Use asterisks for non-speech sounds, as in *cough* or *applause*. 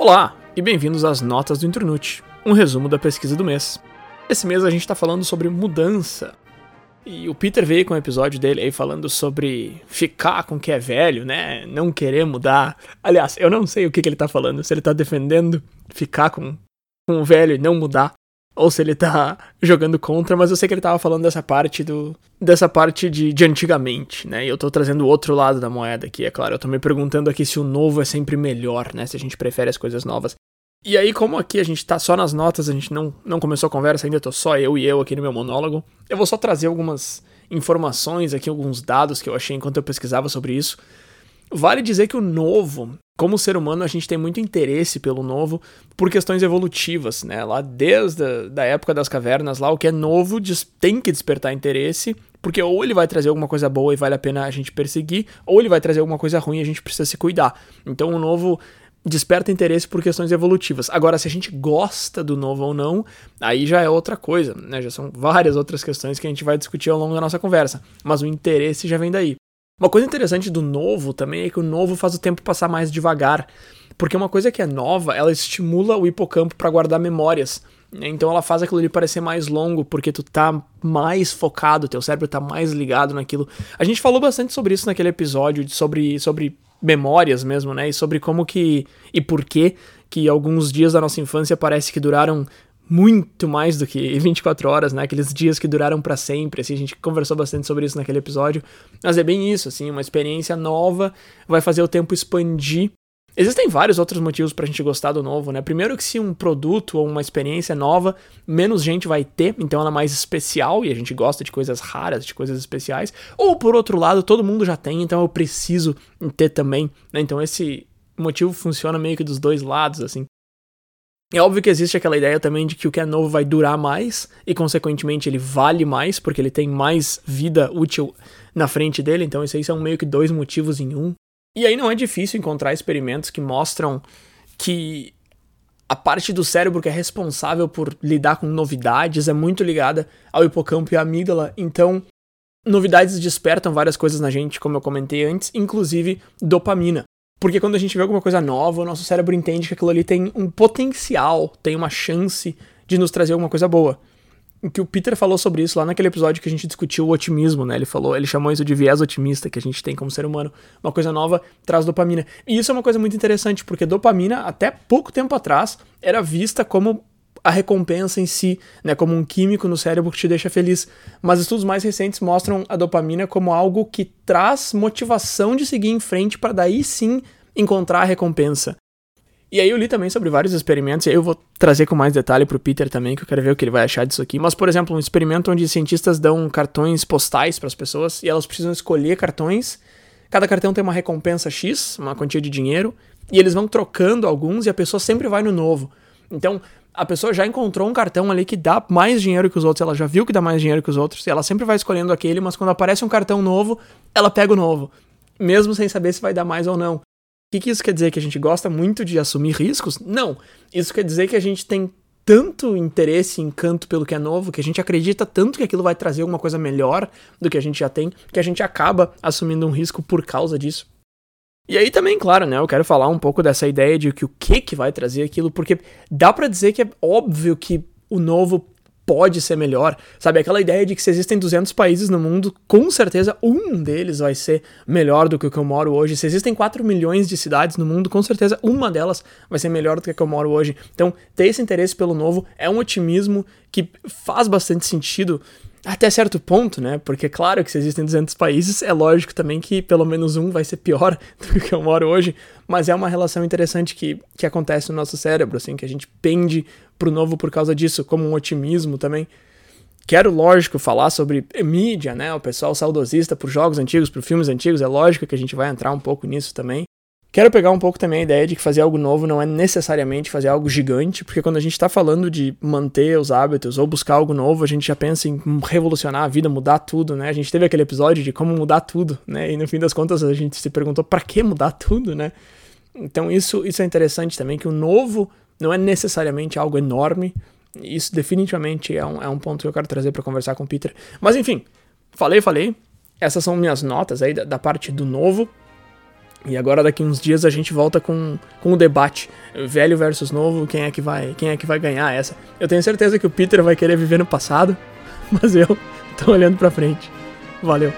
Olá e bem-vindos às Notas do Internute, um resumo da pesquisa do mês. Esse mês a gente está falando sobre mudança. E o Peter veio com o um episódio dele aí falando sobre ficar com o que é velho, né? Não querer mudar. Aliás, eu não sei o que, que ele tá falando, se ele tá defendendo ficar com, com o velho e não mudar, ou se ele tá jogando contra, mas eu sei que ele tava falando dessa parte do. dessa parte de, de antigamente, né? E eu tô trazendo o outro lado da moeda aqui, é claro. Eu tô me perguntando aqui se o novo é sempre melhor, né? Se a gente prefere as coisas novas. E aí, como aqui a gente tá só nas notas, a gente não, não começou a conversa ainda, tô só eu e eu aqui no meu monólogo, eu vou só trazer algumas informações aqui, alguns dados que eu achei enquanto eu pesquisava sobre isso. Vale dizer que o novo, como ser humano, a gente tem muito interesse pelo novo por questões evolutivas, né? Lá desde a da época das cavernas, lá o que é novo tem que despertar interesse, porque ou ele vai trazer alguma coisa boa e vale a pena a gente perseguir, ou ele vai trazer alguma coisa ruim e a gente precisa se cuidar. Então o novo desperta interesse por questões evolutivas. Agora, se a gente gosta do novo ou não, aí já é outra coisa, né? Já são várias outras questões que a gente vai discutir ao longo da nossa conversa. Mas o interesse já vem daí. Uma coisa interessante do novo também é que o novo faz o tempo passar mais devagar. Porque uma coisa que é nova, ela estimula o hipocampo para guardar memórias. Então ela faz aquilo ali parecer mais longo, porque tu tá mais focado, teu cérebro tá mais ligado naquilo. A gente falou bastante sobre isso naquele episódio, sobre, sobre memórias mesmo, né? E sobre como que e por que que alguns dias da nossa infância parece que duraram muito mais do que *laughs* 24 horas, né? Aqueles dias que duraram para sempre, assim, a gente conversou bastante sobre isso naquele episódio. Mas é bem isso, assim, uma experiência nova vai fazer o tempo expandir. Existem vários outros motivos pra gente gostar do novo, né? Primeiro que se um produto ou uma experiência nova, menos gente vai ter, então ela é mais especial e a gente gosta de coisas raras, de coisas especiais. Ou por outro lado, todo mundo já tem, então eu preciso ter também, né? Então esse motivo funciona meio que dos dois lados, assim. É óbvio que existe aquela ideia também de que o que é novo vai durar mais e, consequentemente, ele vale mais porque ele tem mais vida útil na frente dele. Então, isso aí são meio que dois motivos em um. E aí não é difícil encontrar experimentos que mostram que a parte do cérebro que é responsável por lidar com novidades é muito ligada ao hipocampo e à amígdala. Então, novidades despertam várias coisas na gente, como eu comentei antes, inclusive dopamina. Porque quando a gente vê alguma coisa nova, o nosso cérebro entende que aquilo ali tem um potencial, tem uma chance de nos trazer alguma coisa boa. O que o Peter falou sobre isso lá naquele episódio que a gente discutiu o otimismo, né? Ele falou, ele chamou isso de viés otimista que a gente tem como ser humano. Uma coisa nova traz dopamina. E isso é uma coisa muito interessante, porque dopamina, até pouco tempo atrás, era vista como a recompensa em si, né, como um químico no cérebro que te deixa feliz. Mas estudos mais recentes mostram a dopamina como algo que traz motivação de seguir em frente para daí sim encontrar a recompensa. E aí eu li também sobre vários experimentos, e aí eu vou trazer com mais detalhe pro Peter também, que eu quero ver o que ele vai achar disso aqui. Mas, por exemplo, um experimento onde cientistas dão cartões postais para as pessoas e elas precisam escolher cartões. Cada cartão tem uma recompensa X, uma quantia de dinheiro, e eles vão trocando alguns e a pessoa sempre vai no novo. Então, a pessoa já encontrou um cartão ali que dá mais dinheiro que os outros, ela já viu que dá mais dinheiro que os outros, e ela sempre vai escolhendo aquele, mas quando aparece um cartão novo, ela pega o novo, mesmo sem saber se vai dar mais ou não. O que, que isso quer dizer? Que a gente gosta muito de assumir riscos? Não. Isso quer dizer que a gente tem tanto interesse e encanto pelo que é novo, que a gente acredita tanto que aquilo vai trazer alguma coisa melhor do que a gente já tem, que a gente acaba assumindo um risco por causa disso. E aí também, claro, né, eu quero falar um pouco dessa ideia de que o que que vai trazer aquilo, porque dá para dizer que é óbvio que o novo pode ser melhor, sabe? Aquela ideia de que se existem 200 países no mundo, com certeza um deles vai ser melhor do que o que eu moro hoje. Se existem 4 milhões de cidades no mundo, com certeza uma delas vai ser melhor do que a que eu moro hoje. Então, ter esse interesse pelo novo é um otimismo que faz bastante sentido até certo ponto, né? Porque claro que se existem 200 países, é lógico também que pelo menos um vai ser pior *laughs* do que eu moro hoje, mas é uma relação interessante que, que acontece no nosso cérebro, assim, que a gente pende pro novo por causa disso, como um otimismo também. Quero, lógico, falar sobre mídia, né? O pessoal saudosista por jogos antigos, por filmes antigos, é lógico que a gente vai entrar um pouco nisso também. Quero pegar um pouco também a ideia de que fazer algo novo não é necessariamente fazer algo gigante, porque quando a gente está falando de manter os hábitos ou buscar algo novo, a gente já pensa em revolucionar a vida, mudar tudo, né? A gente teve aquele episódio de como mudar tudo, né? E no fim das contas a gente se perguntou para que mudar tudo, né? Então isso, isso é interessante também, que o novo não é necessariamente algo enorme. Isso definitivamente é um, é um ponto que eu quero trazer para conversar com o Peter. Mas enfim, falei, falei. Essas são minhas notas aí da, da parte do novo. E agora daqui uns dias a gente volta com, com o debate velho versus novo, quem é que vai, quem é que vai ganhar essa. Eu tenho certeza que o Peter vai querer viver no passado, *laughs* mas eu tô olhando para frente. Valeu.